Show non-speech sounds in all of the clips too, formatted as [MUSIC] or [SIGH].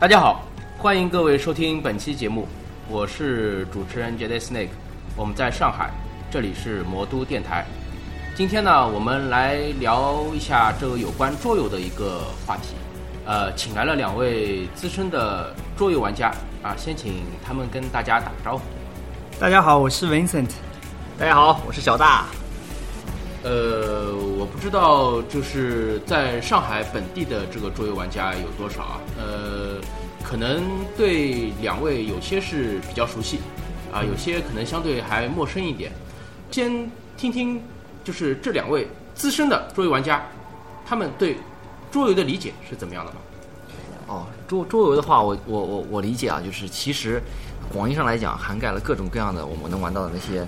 大家好，欢迎各位收听本期节目，我是主持人 Jade Snake，我们在上海，这里是魔都电台。今天呢，我们来聊一下这个有关桌游的一个话题。呃，请来了两位资深的桌游玩家啊，先请他们跟大家打个招呼。大家好，我是 Vincent。大家好，我是小大。呃，我不知道就是在上海本地的这个桌游玩家有多少啊？呃，可能对两位有些是比较熟悉，啊，有些可能相对还陌生一点。先听听，就是这两位资深的桌游玩家，他们对桌游的理解是怎么样的吗？哦，桌桌游的话，我我我我理解啊，就是其实广义上来讲，涵盖了各种各样的我们能玩到的那些。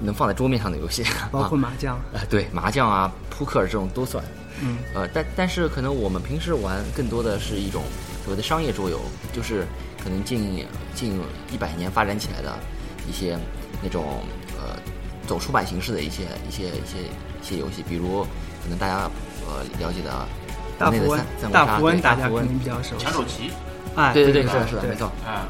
能放在桌面上的游戏，[LAUGHS] 包括麻将，呃，对，麻将啊、扑克这种都算。嗯，呃，但但是可能我们平时玩更多的是一种所谓的商业桌游，就是可能近近一百年发展起来的一些那种呃走出版形式的一些一些一些一些游戏，比如可能大家呃了解的大富翁，大富翁大家可能比较熟，抢手棋，哎，对对对，是的，是的，没错，啊，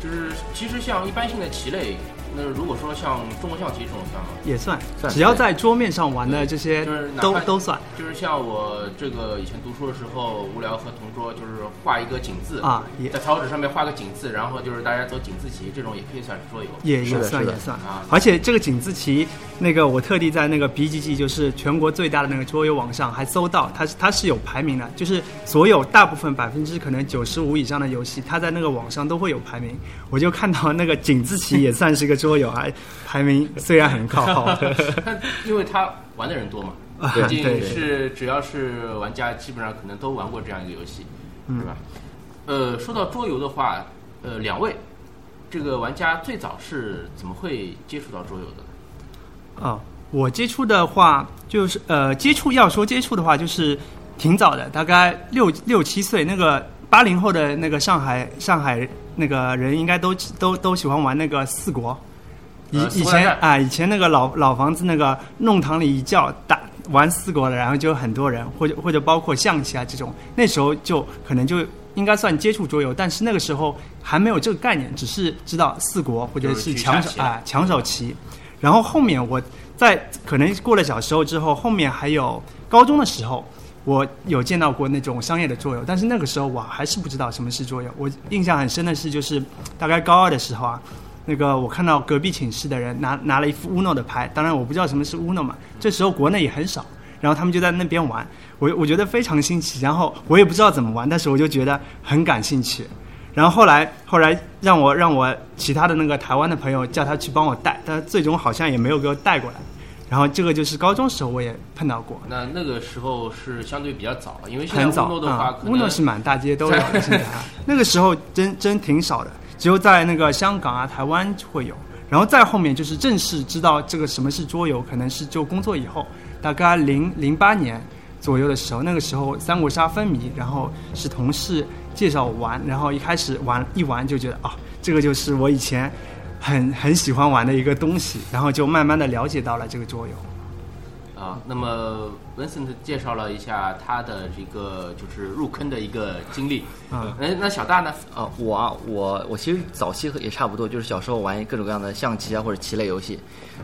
就是其实像一般性的棋类。那如果说像中国象棋这种算吗？也算，只要在桌面上玩的这些都都算。就是像我这个以前读书的时候，无聊和同桌就是画一个井字啊，在草纸上面画个井字，然后就是大家走井字棋，这种也可以算是桌游。也也算也算啊。而且这个井字棋，那个我特地在那个 BGG，就是全国最大的那个桌游网上还搜到，它是它是有排名的，就是所有大部分百分之可能九十五以上的游戏，它在那个网上都会有排名。我就看到那个井字棋也算是个。桌游还排名虽然很靠后，[LAUGHS] 因为他玩的人多嘛，毕竟是只要是玩家，基本上可能都玩过这样一个游戏，是吧？呃，说到桌游的话，呃，两位这个玩家最早是怎么会接触到桌游的？啊，我接触的话，就是呃，接触要说接触的话，就是挺早的，大概六六七岁，那个八零后的那个上海上海那个人应该都都都喜欢玩那个四国。以以前啊，以前那个老老房子那个弄堂里一叫打玩四国的，然后就有很多人，或者或者包括象棋啊这种，那时候就可能就应该算接触桌游，但是那个时候还没有这个概念，只是知道四国或者是抢手啊抢手棋。然后后面我在可能过了小时候之后，后面还有高中的时候，我有见到过那种商业的桌游，但是那个时候我还是不知道什么是桌游。我印象很深的是，就是大概高二的时候啊。那个我看到隔壁寝室的人拿拿了一副 Uno 的牌，当然我不知道什么是 Uno 嘛。这时候国内也很少，然后他们就在那边玩，我我觉得非常新奇，然后我也不知道怎么玩，但是我就觉得很感兴趣。然后后来后来让我让我其他的那个台湾的朋友叫他去帮我带，但最终好像也没有给我带过来。然后这个就是高中时候我也碰到过。那那个时候是相对比较早，因为很早的话，Uno 是满大街都有的，[LAUGHS] 那个时候真真挺少的。只有在那个香港啊、台湾会有，然后再后面就是正式知道这个什么是桌游，可能是就工作以后，大概零零八年左右的时候，那个时候三国杀风靡，然后是同事介绍我玩，然后一开始玩一玩就觉得啊，这个就是我以前很很喜欢玩的一个东西，然后就慢慢的了解到了这个桌游。啊，那么 Vincent 介绍了一下他的这个就是入坑的一个经历。嗯，哎，那小大呢？啊，我啊，我我其实早期也差不多，就是小时候玩各种各样的象棋啊或者棋类游戏，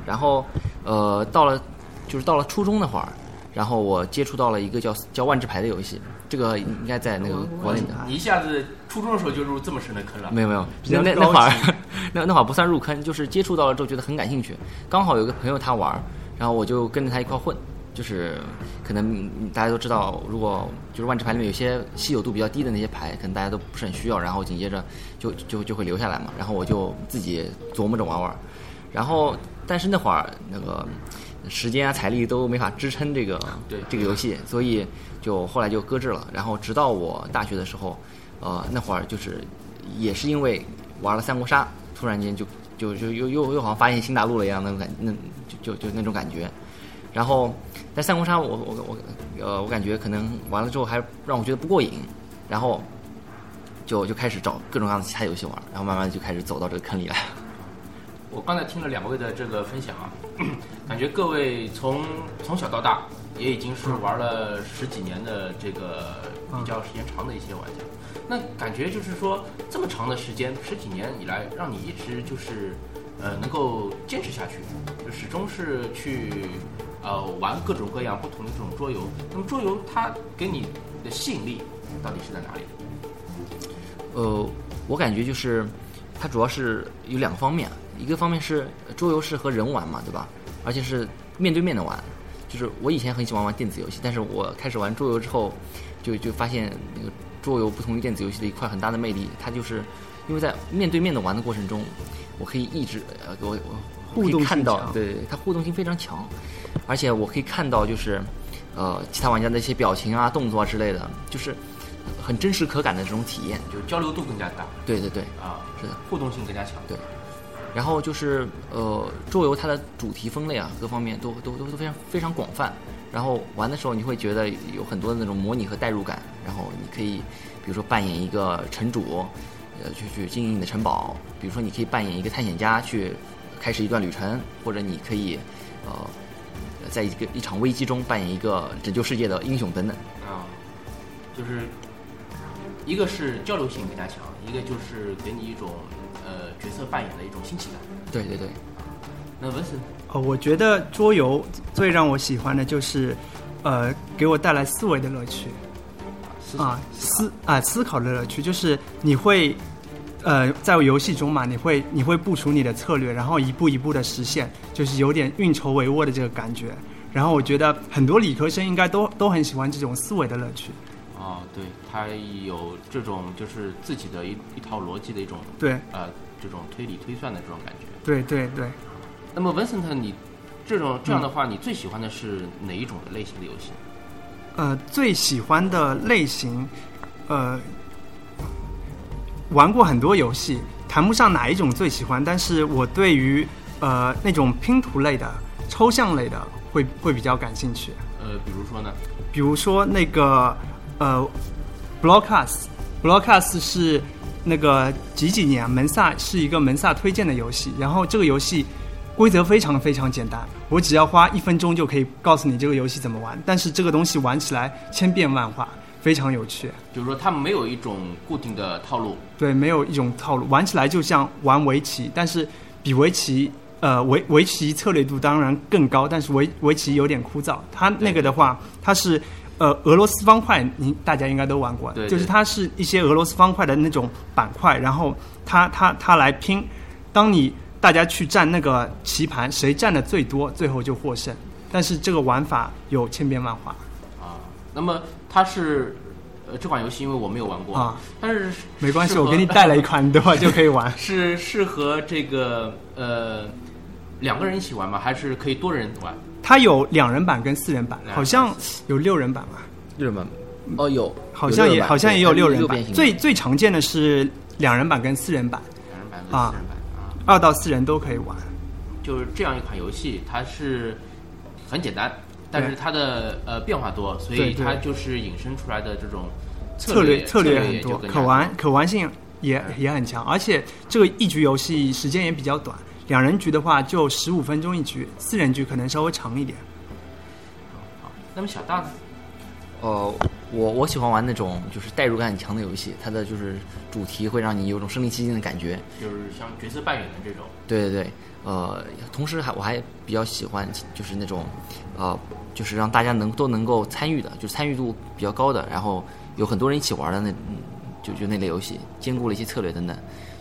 然后呃到了就是到了初中那会儿，然后我接触到了一个叫叫万智牌的游戏，这个应该在那个国内的。你一下子初中的时候就入这么深的坑了？没有没有，那那那会儿 [LAUGHS] 那那会儿不算入坑，就是接触到了之后觉得很感兴趣，刚好有个朋友他玩。然后我就跟着他一块混，就是可能大家都知道，如果就是万智牌里面有些稀有度比较低的那些牌，可能大家都不是很需要，然后紧接着就就就会留下来嘛。然后我就自己琢磨着玩玩，然后但是那会儿那个时间啊、财力都没法支撑这个对这个游戏，所以就后来就搁置了。然后直到我大学的时候，呃，那会儿就是也是因为玩了三国杀，突然间就。就就又又又好像发现新大陆了一样那种感，那就就就那种感觉。然后在三国杀，我我我呃，我感觉可能完了之后还让我觉得不过瘾，然后就就开始找各种各样的其他游戏玩，然后慢慢就开始走到这个坑里来。[LAUGHS] 我刚才听了两位的这个分享啊，[COUGHS] 感觉各位从从小到大也已经是玩了十几年的这个比较时间长的一些玩家。那感觉就是说，这么长的时间，十几年以来，让你一直就是呃能够坚持下去，就始终是去呃玩各种各样不同的这种桌游。那么桌游它给你的吸引力到底是在哪里？呃，我感觉就是它主要是有两个方面，一个方面是桌游是和人玩嘛，对吧？而且是面对面的玩。就是我以前很喜欢玩电子游戏，但是我开始玩桌游之后，就就发现那个桌游不同于电子游戏的一块很大的魅力，它就是因为在面对面的玩的过程中，我可以一直呃我我互动性可以看到，强对它互动性非常强，而且我可以看到就是呃其他玩家的一些表情啊、动作啊之类的，就是很真实可感的这种体验。就交流度更加大对对对，啊，是的。互动性更加强。对然后就是呃，桌游它的主题分类啊，各方面都都都都非常非常广泛。然后玩的时候，你会觉得有很多的那种模拟和代入感。然后你可以，比如说扮演一个城主，呃，去去经营你的城堡；比如说你可以扮演一个探险家，去开始一段旅程；或者你可以，呃，在一个一场危机中扮演一个拯救世界的英雄等等。啊，就是一个是交流性更加强，一个就是给你一种呃角色扮演的一种新奇感。对对对，那文森呃，我觉得桌游最让我喜欢的就是，呃，给我带来思维的乐趣思啊，思啊思考的乐趣，就是你会，呃，在游戏中嘛，你会你会部署你的策略，然后一步一步的实现，就是有点运筹帷幄的这个感觉。然后我觉得很多理科生应该都都很喜欢这种思维的乐趣。啊，对，他有这种就是自己的一一套逻辑的一种对呃这种推理推算的这种感觉。对对对，那么文森特，你这种这样的话，你最喜欢的是哪一种类型的游戏？呃，最喜欢的类型，呃，玩过很多游戏，谈不上哪一种最喜欢，但是我对于呃那种拼图类的、抽象类的会会比较感兴趣。呃，比如说呢？比如说那个呃，Blockhouse，Blockhouse 是那个几几年啊门萨是一个门萨推荐的游戏，然后这个游戏规则非常非常简单，我只要花一分钟就可以告诉你这个游戏怎么玩，但是这个东西玩起来千变万化，非常有趣。就是说它没有一种固定的套路。对，没有一种套路，玩起来就像玩围棋，但是比围棋，呃，围围棋策略度当然更高，但是围围棋有点枯燥。它那个的话，它是呃俄罗斯方块，您大家应该都玩过，对对就是它是一些俄罗斯方块的那种板块，然后它它它来拼，当你大家去占那个棋盘，谁占的最多，最后就获胜。但是这个玩法有千变万化啊，那么它是呃这款游戏，因为我没有玩过啊，但是没关系，我给你带了一款，你等会？就可以玩。是适合这个呃两个人一起玩吗？还是可以多人玩？它有两人版跟四人版，好像有六人版吧？六人版哦有，好像也好像也有六人版最最常见的是两人版跟四人版，两人版跟啊四人版啊，二到四人都可以玩。就是这样一款游戏，它是很简单，但是它的呃变化多，所以它就是引申出来的这种策略策略很多，可玩可玩性也也很强，而且这个一局游戏时间也比较短，两人局的话就十五分钟一局，四人局可能稍微长一点。好，那么小大呢？呃，我我喜欢玩那种就是代入感很强的游戏，它的就是主题会让你有种身临其境的感觉。就是像角色扮演的这种，对对对，呃，同时还我还比较喜欢就是那种，呃，就是让大家能都能够参与的，就是参与度比较高的，然后有很多人一起玩的那，嗯就就那类游戏，兼顾了一些策略等等。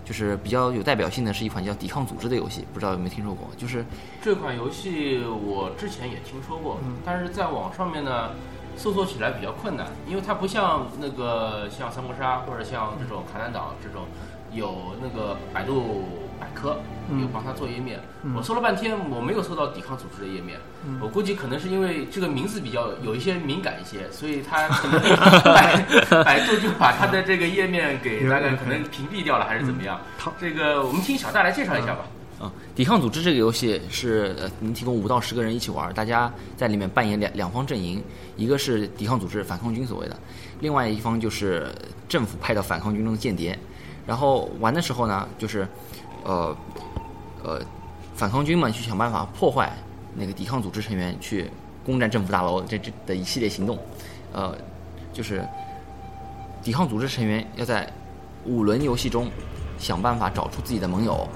就是比较有代表性的是一款叫《抵抗组织》的游戏，不知道有没有听说过？就是这款游戏我之前也听说过，嗯但是在网上面呢，搜索起来比较困难，因为它不像那个像三国杀或者像这种卡坦岛这种有那个百度百科嗯有帮他做页面。嗯我搜了半天，我没有搜到抵抗组织的页面。我估计可能是因为这个名字比较有一些敏感一些，所以它 [LAUGHS] 可能百百度就把它的这个页面给大概可能屏蔽掉了，还是怎么样好？这个我们听小戴来介绍一下吧。嗯，抵抗组织这个游戏是呃能提供五到十个人一起玩，大家在里面扮演两两方阵营，一个是抵抗组织反抗军所谓的，另外一方就是政府派到反抗军中的间谍。然后玩的时候呢，就是呃呃反抗军们去想办法破坏那个抵抗组织成员去攻占政府大楼这这的一系列行动，呃，就是抵抗组织成员要在五轮游戏中想办法找出自己的盟友，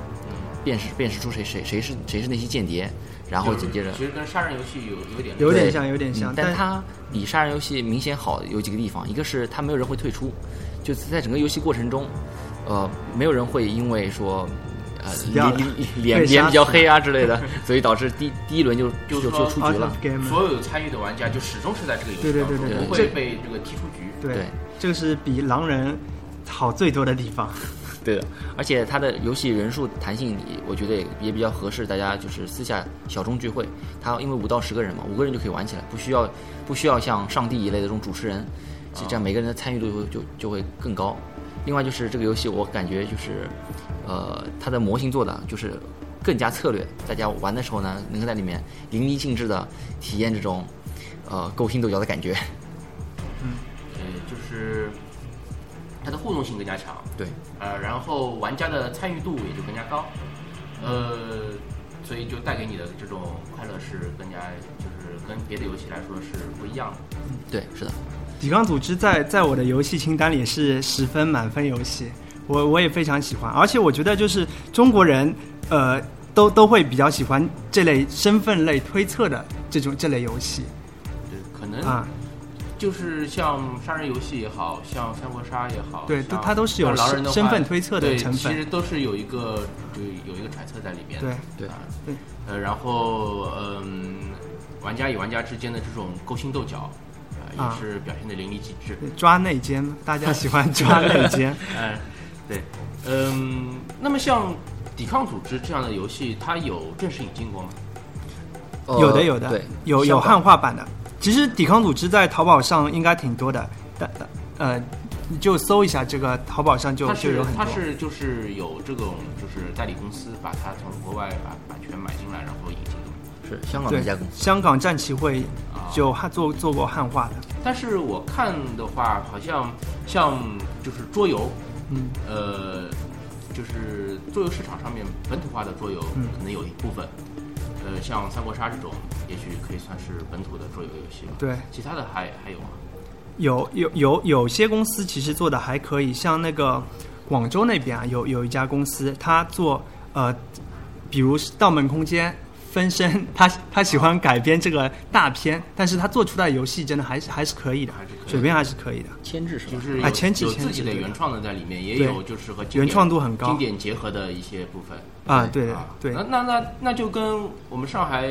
辨识辨识出谁谁谁是谁是那些间谍，然后紧接着其实跟杀人游戏有有点有点像，有点像嗯，但但它比杀人游戏明显好有几个地方，一个是它没有人会退出，就是在整个游戏过程中，呃，没有人会因为说。呃，掉了脸脸脸比较黑啊之类的，所以导致第第一轮就就就就出局了所有参与的玩家就始终是在这个游戏对对当中，对对对不会被这个踢出局。对对，这个是比狼人好最多的地方。[LAUGHS] 对的，而且它的游戏人数弹性，我觉得也也比较合适，大家就是私下小众聚会。它因为五到十个人嘛，五个人就可以玩起来，不需要不需要像上帝一类的这种主持人，这样每个人的参与度就就就会更高。另外就是这个游戏，我感觉就是，呃，它的模型做的就是更加策略，大家玩的时候呢，能够在里面淋漓尽致的体验这种，呃，勾心斗角的感觉。嗯呃，就是它的互动性更加强，对，呃，然后玩家的参与度也就更加高，呃，所以就带给你的这种快乐是更加就是跟别的游戏来说是不一样的。对，是的。抵抗组织在在我的游戏清单里是十分满分游戏，我我也非常喜欢，而且我觉得就是中国人呃都都会比较喜欢这类身份类推测的这种这类游戏。对，可能啊，就是像杀人游戏也好像三国杀也好，对像都它都是有狼人的身份推测的对成分。其实都是有一个就有一个揣测在里面的。对对。啊对，呃，然后嗯，玩家与玩家之间的这种勾心斗角，也是表现的淋漓尽致。抓内奸，大家喜欢抓内奸。[LAUGHS] 哎，对，嗯，那么像抵抗组织这样的游戏，它有正式引进过吗？有的有的，呃，有有汉化版的。其实抵抗组织在淘宝上应该挺多的，但呃，你就搜一下这个淘宝上就就有很多它。是就是有这种就是代理公司把它从国外把版权买进来，然后引进的。是香港的一家公司。香港战旗会啊就汉做做过汉化的，但是我看的话，好像像就是桌游，嗯，呃，就是桌游市场上面本土化的桌游，嗯可能有一部分，呃，像三国杀这种，也许可以算是本土的桌游游戏吧。对，其他的还还有吗？有有有有些公司其实做的还可以，像那个广州那边啊，有有一家公司，他做呃，比如是《盗梦空间》。分身，[LAUGHS] 他他喜欢改编这个大片，但是他做出来的游戏真的还是还是可以的还是可以，水平还是可以的。牵制是吧？就是有、啊前期有自己的原创的在里面，也有就是和经典原创度很高经典结合的一些部分啊，对啊。对那那那那就跟我们上海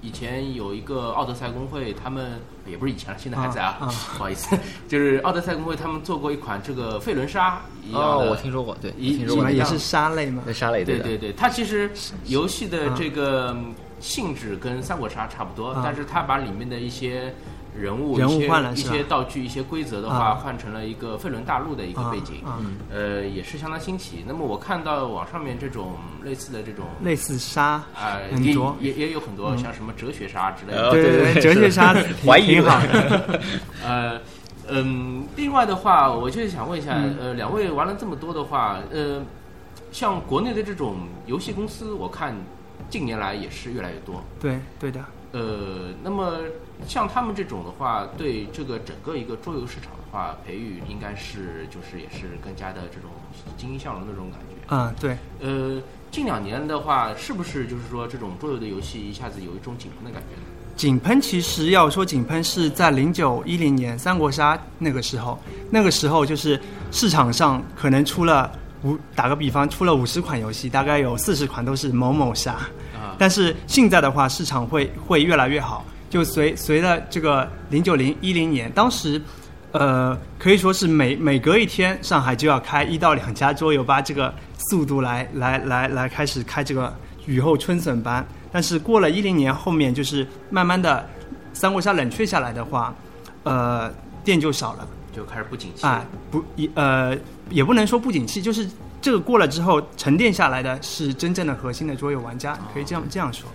以前有一个奥德赛工会，他们也不是以前了，现在还在啊，啊啊。不好意思，[LAUGHS] 就是奥德赛工会他们做过一款这个费伦沙一样的，哦，我听说过，对，听说过也是沙类吗？对沙类的，对对对，它其实游戏的啊这个性质跟三国杀差不多，啊。但是它把里面的一些人物、人物一些一些道具、一些规则的话，啊。换成了一个费伦大陆的一个背景，啊啊。嗯，呃，也是相当新奇。那么我看到网上面这种类似的这种。类似杀啊、也很多。也也有很多像什么哲学杀之类的，哦对对对哲学沙 [LAUGHS] 挺怀疑挺好了的。[LAUGHS] 呃，嗯，另外的话，我就是想问一下，嗯。呃，两位玩了这么多的话，呃，像国内的这种游戏公司，我看近年来也是越来越多。对对的，呃，那么像他们这种的话，对这个整个一个桌游市场的话，培育应该是就是也是更加的这种欣欣向荣的这种感觉。嗯，对，呃，近两年的话，是不是就是说这种桌游的游戏一下子有一种井喷的感觉呢？井喷其实要说井喷是在零九一零年三国杀那个时候，那个时候就是市场上可能出了五，打个比方，出了五十款游戏，大概有四十款都是某某杀。啊，但是现在的话，市场会会越来越好。就随随着这个零九零一零年，当时，呃，可以说是每每隔一天，上海就要开一到两家桌游吧，这个速度来来来来开始开这个雨后春笋般。但是过了一零年后面，就是慢慢的三国杀冷却下来的话，呃，店就少了。就开始不景气啊，不一呃也不能说不景气，就是这个过了之后沉淀下来的是真正的核心的桌游玩家，可以这样这样说。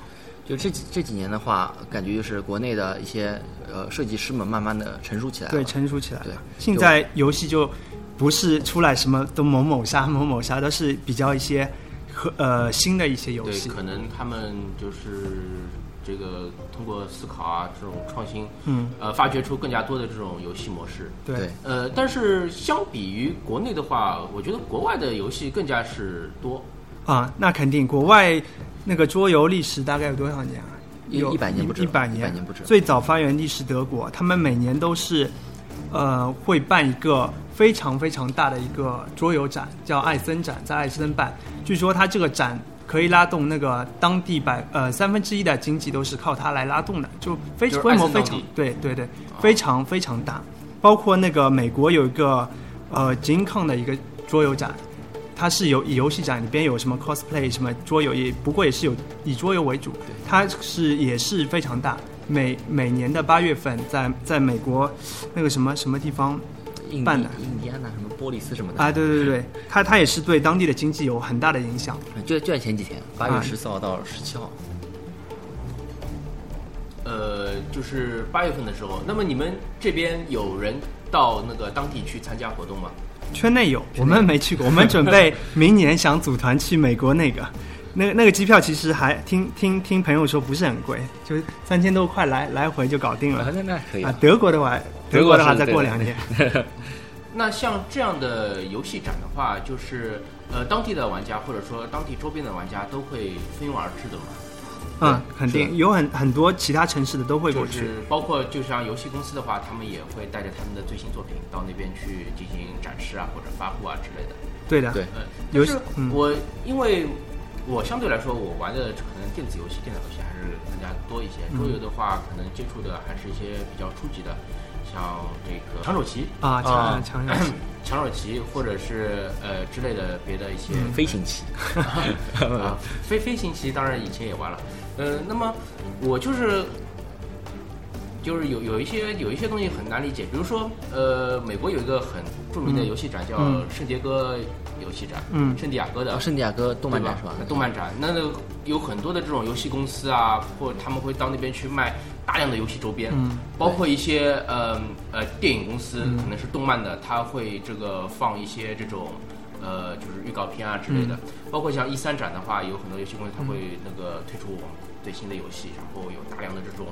就这几这几年的话，感觉就是国内的一些呃设计师们慢慢的成熟起来了。对，成熟起来对了。现在游戏就不是出来什么都某某杀某某杀，都是比较一些和呃新的一些游对，戏。可能他们就是这个通过思考啊，这种创新，嗯，呃，发掘出更加多的这种游戏模式。对对呃，但是相比于国内的话，我觉得国外的游戏更加是多。啊，那肯定，国外那个桌游历史大概有多少年啊？一有一百年不止一百年，100年不止最早发源地是德国，他们每年都是，呃，会办一个非常非常大的一个桌游展，叫艾森展，在艾森办。据说他这个展可以拉动那个当地百呃三分之一的经济都是靠它来拉动的，就非就是规模非常对对对，非常非常大。包括那个美国有一个呃 Gen Con 的一个桌游展，它是有以游戏展里边有什么 cosplay 什么桌游，也不过也是有以桌游为主，它是也是非常大。每每年的八月份在，在美国那个什么什么地方印办的第印第安纳什么波利斯什么的啊？对对对对，它它也是对当地的经济有很大的影响。就就在前几天，八月啊十四号到十七号，呃，就是八月份的时候，那么你们这边有人到那个当地去参加活动吗？圈内有，我们没去过，我们准备 [LAUGHS] 明年想组团去美国那个，那那个机票其实还听听听朋友说不是很贵，就三千多块来来回就搞定了。那那可以啊，德国的话，德国的话再过两年。[LAUGHS] 那像这样的游戏展的话，就是呃，当地的玩家或者说当地周边的玩家都会蜂拥而至的嘛。嗯，肯定有很很多其他城市的都会过去。就是包括就像游戏公司的话，他们也会带着他们的最新作品到那边去进行展示啊，或者发布啊之类的。对的，对呃，游戏就是嗯我因为我相对来说，我玩的可能电子游戏、电脑游戏还是更加多一些。嗯桌游的话，可能接触的还是一些比较初级的，像这个长手棋、啊，强啊强 [COUGHS] 强长手棋，或者是呃之类的别的一些嗯飞行棋，[LAUGHS] 啊，飞飞行棋当然以前也玩了，呃，那么我就是就是有有一些有一些东西很难理解，比如说呃，美国有一个很著名的游戏展叫嗯。圣迭戈游戏展，嗯。圣地亚哥的哦圣地亚哥动漫展是吧？动漫展，那那个有很多的这种游戏公司啊，或他们会到那边去卖大量的游戏周边，嗯包括一些呃呃电影公司，嗯。可能是动漫的，它会这个放一些这种呃就是预告片啊之类的，嗯。包括像一三展的话，有很多游戏公司它会那个推出最新的游戏，然后有大量的这种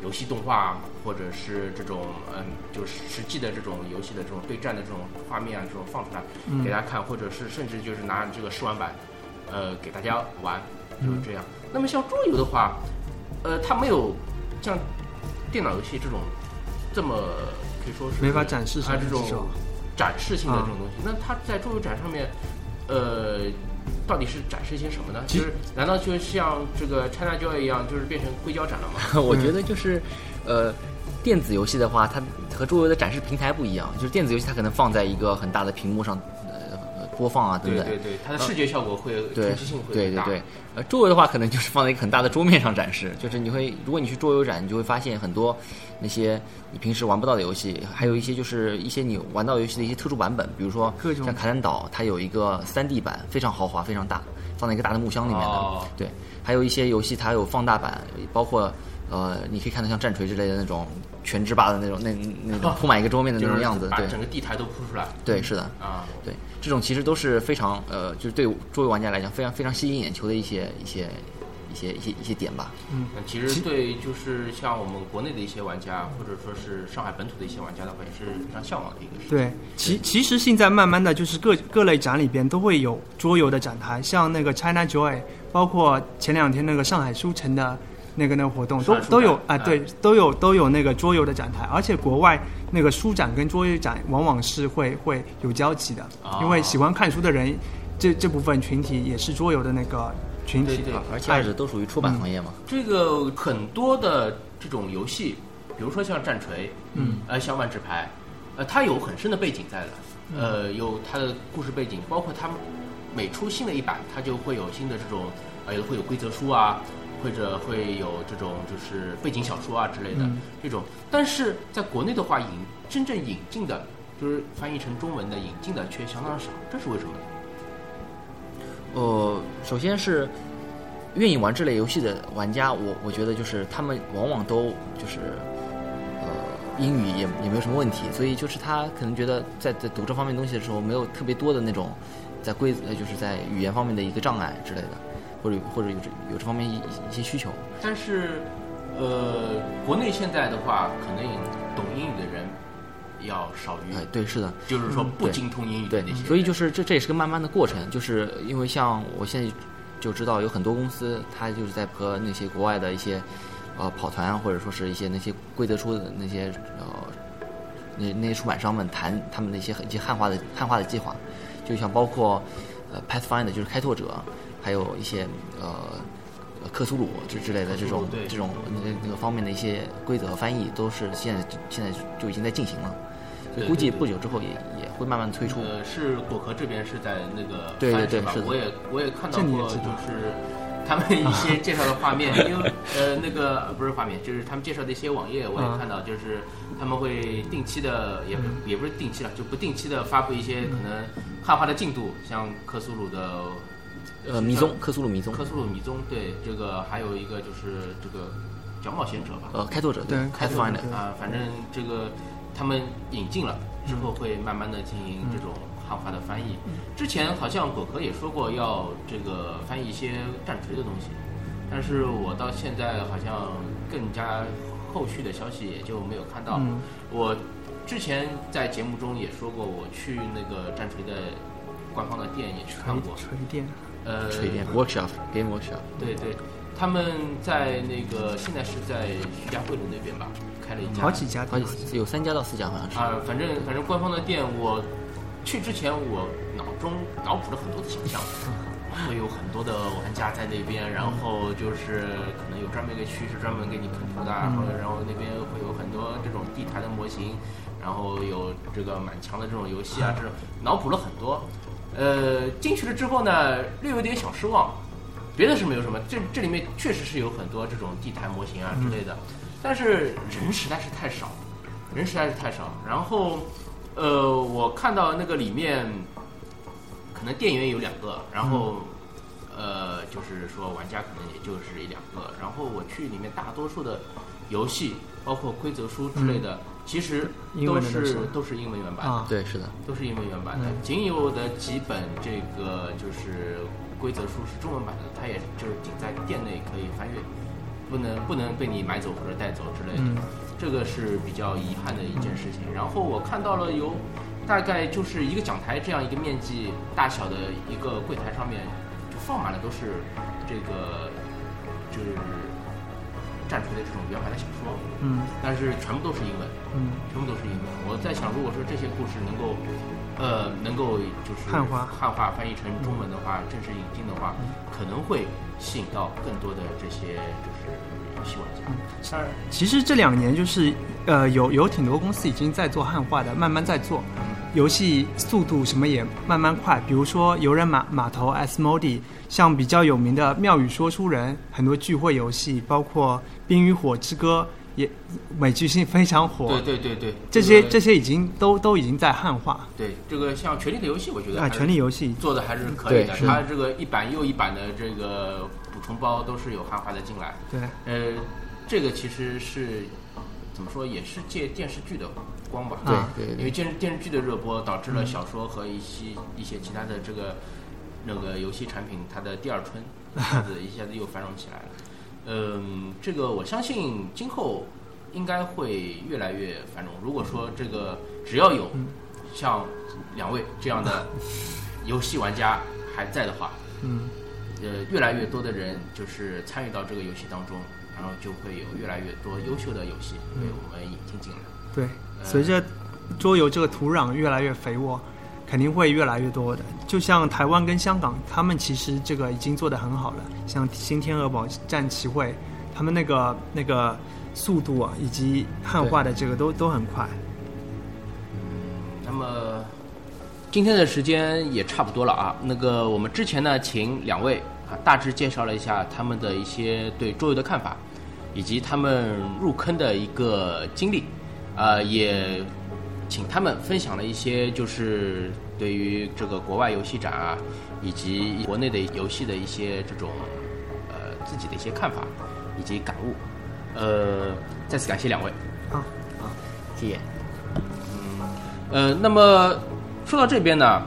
游戏动画或者是这种嗯就是实际的这种游戏的这种对战的这种画面啊这种放出来嗯。给大家看，或者是甚至就是拿这个试玩版。呃，给大家玩，就是这样。那么像桌游的话，呃，它没有像电脑游戏这种这么可以说是没法展示啊这种展示性的这种东西。那它在桌游展上面，呃，到底是展示一些什么呢？其实就是难道就像这个 China Joy 一样，就是变成硅胶展了吗？[LAUGHS] 我觉得就是，呃，电子游戏的话，它和桌游的展示平台不一样。就是电子游戏它可能放在一个很大的屏幕上，呃，播放啊等等。对对对，它的视觉效果会对冲击性会。对对对，呃，桌游的话可能就是放在一个很大的桌面上展示，[LAUGHS] 就是你会，如果你去桌游展，你就会发现很多那些你平时玩不到的游戏，还有一些就是一些你玩到游戏的一些特殊版本，比如说像卡坦岛，它有一个3 D 版，非常豪华，非常大，放在一个大的木箱里面的。哦对，还有一些游戏它有放大版，包括呃，你可以看到像战锤之类的那种全职霸的那种那那种 [LAUGHS] 铺满一个桌面的那种样子，对把整个地台都铺出来。对是的。啊，对，这种其实都是非常呃，就是对桌游玩家来讲非常非常吸引眼球的一些一些一些一些一些点吧。嗯，其实对，就是像我们国内的一些玩家，或者说是上海本土的一些玩家的话，也是非常向往的一个事情。对，其其实现在慢慢的就是各各类展里边都会有桌游的展台，像那个 China Joy，包括前两天那个上海书城的那个那个活动，都都有啊，哎对，都有都有那个桌游的展台，而且国外那个书展跟桌游展往往是会会有交集的，哦。因为喜欢看书的人，这这部分群体也是桌游的那个群体对对而且二者都属于出版行业嘛。这个很多的这种游戏，比如说像战锤，嗯，呃，像万智牌，呃，它有很深的背景在的，呃，有它的故事背景，包括它每出新的一版，它就会有新的这种，呃，有的会有规则书啊，或者会有这种就是背景小说啊之类的、嗯这种。但是在国内的话，引真正引进的，就是翻译成中文的引进的却相当少，这是为什么呢？呃，首先是愿意玩这类游戏的玩家，我我觉得就是他们往往都就是呃英语也也没有什么问题，所以就是他可能觉得在在读这方面东西的时候没有特别多的那种在规则呃就是在语言方面的一个障碍之类的，或者或者有这有这方面一一些需求。但是，呃，国内现在的话，可能懂英语的人要少于，哎，对，是的，就是说不精通英语的对那些，人。所以就是这这也是个慢慢的过程，就是因为像我现在就知道有很多公司，它就是在和那些国外的一些呃跑团或者说是一些那些规则书的那些呃那那些出版商们谈他们的一些一些汉化的汉化的计划，就像包括呃 Pathfinder 就是开拓者，还有一些呃。呃克苏鲁之之类的这种这种那个那个方面的一些规则和翻译，都是现在现在就已经在进行了，所以估计不久之后也也会慢慢推出。呃，是果壳这边是在那个对对翻是吧对是的。我也我也看到过，就是他们一些介绍的画面，因为呃那个不是画面，就是他们介绍的一些网页，我也啊看到，就是他们会定期的，也也不是定期了，就不定期的发布一些可能汉化的进度，像克苏鲁的呃，迷踪，克苏鲁迷踪，克苏鲁迷踪，对这个还有一个就是这个角冒险者吧，呃，开拓者，对开拓对。啊，反正这个他们引进了之后，会慢慢的进行这种汉化的翻译。之前好像果壳也说过要这个翻译一些战锤的东西，但是我到现在好像更加后续的消息也就没有看到。嗯。我之前在节目中也说过，我去那个战锤的官方的店也去看过，锤电，呃，锤炼 Workshop Game Workshop，对对，他们在那个现在是在徐家汇路那边吧，开了一家。好几家好店，几有三家到四家好像是。啊，反正反正官方的店，我去之前我脑中脑补了很多的形象，[LAUGHS] 会有很多的玩家在那边，然后就是可能有专门一个区是专门给你喷涂的，然后然后那边会有很多这种地台的模型，然后有这个满墙的这种游戏啊，这种脑补了很多。呃，进去了之后呢，略有点小失望。别的是没有什么，这这里面确实是有很多这种地台模型啊之类的，但是人实在是太少，人实在是太少。然后，呃，我看到那个里面，可能店员有两个，然后，呃，就是说玩家可能也就是一两个。然后我去里面，大多数的游戏，包括规则书之类的，其实都是都是英文原版的。啊，对，是的，都是英文原版的，嗯仅有的几本这个就是规则书是中文版的，它也就是仅在店内可以翻阅，不能不能被你买走或者带走之类的，嗯这个是比较遗憾的一件事情。然后我看到了有大概就是一个讲台这样一个面积大小的一个柜台上面，就放满了都是这个就是战锤的这种原版的小说，嗯。但是全部都是英文。嗯，全部都是英文。我在想，如果说这些故事能够，呃，能够就是汉化。汉化翻译成中文的话，正式引进的话，可能会吸引到更多的这些就是游戏玩家。当然，其实这两年就是呃有有挺多公司已经在做汉化的，慢慢在做，游戏速度什么也慢慢快。比如说游人码码头 S Modi，像比较有名的妙语说书人，很多聚会游戏，包括冰与火之歌也美剧性非常火。对对对对，这些个这些已经都都已经在汉化对这个像《权力的游戏》，我觉得啊，权力游戏做的还是可以的。它这个一版又一版的这个补充包都是有汉化的进来。对，呃，这个其实是怎么说，也是借电视剧的光吧。对对因为电视电视剧的热播导致了小说和一些一些其他的这个那个游戏产品，它的第二春 [LAUGHS] 一下子一下子又繁荣起来了。嗯，这个我相信今后应该会越来越繁荣。如果说这个只要有像两位这样的游戏玩家还在的话，嗯，呃，越来越多的人就是参与到这个游戏当中，然后就会有越来越多优秀的游戏被我们引进进来。对，随着桌游这个土壤越来越肥沃，肯定会越来越多的。就像台湾跟香港，他们其实这个已经做得很好了。像新天鹅堡战棋会，他们那个那个速度啊，以及汉化的这个都都很快。那么今天的时间也差不多了啊。那个我们之前呢，请两位啊大致介绍了一下他们的一些对桌游的看法，以及他们入坑的一个经历，呃，也请他们分享了一些就是对于这个国外游戏展啊，以及国内的游戏的一些这种呃自己的一些看法以及感悟。呃，再次感谢两位。好，谢谢。嗯呃，那么说到这边呢，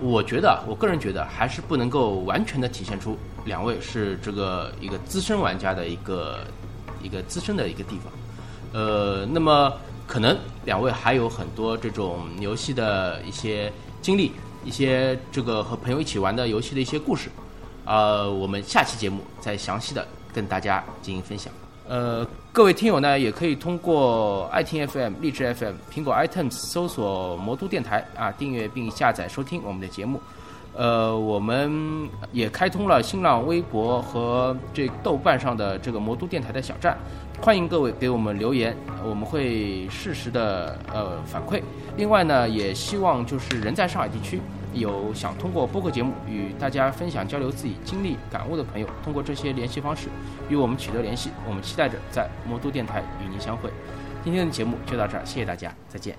我觉得，我个人觉得还是不能够完全的体现出两位是这个一个资深玩家的一个一个资深的一个地方。呃，那么可能两位还有很多这种游戏的一些经历，一些这个和朋友一起玩的游戏的一些故事。呃，我们下期节目再详细的跟大家进行分享。呃，各位听友呢，也可以通过爱听 FM、荔枝 FM、苹果 iTunes 搜索“魔都电台”啊，订阅并下载收听我们的节目。呃，我们也开通了新浪微博和这豆瓣上的这个魔都电台的小站，欢迎各位给我们留言，我们会适时的呃反馈。另外呢，也希望就是人在上海地区有想通过播客节目与大家分享交流自己经历感悟的朋友，通过这些联系方式与我们取得联系。我们期待着在魔都电台与您相会。今天的节目就到这儿，谢谢大家，再见。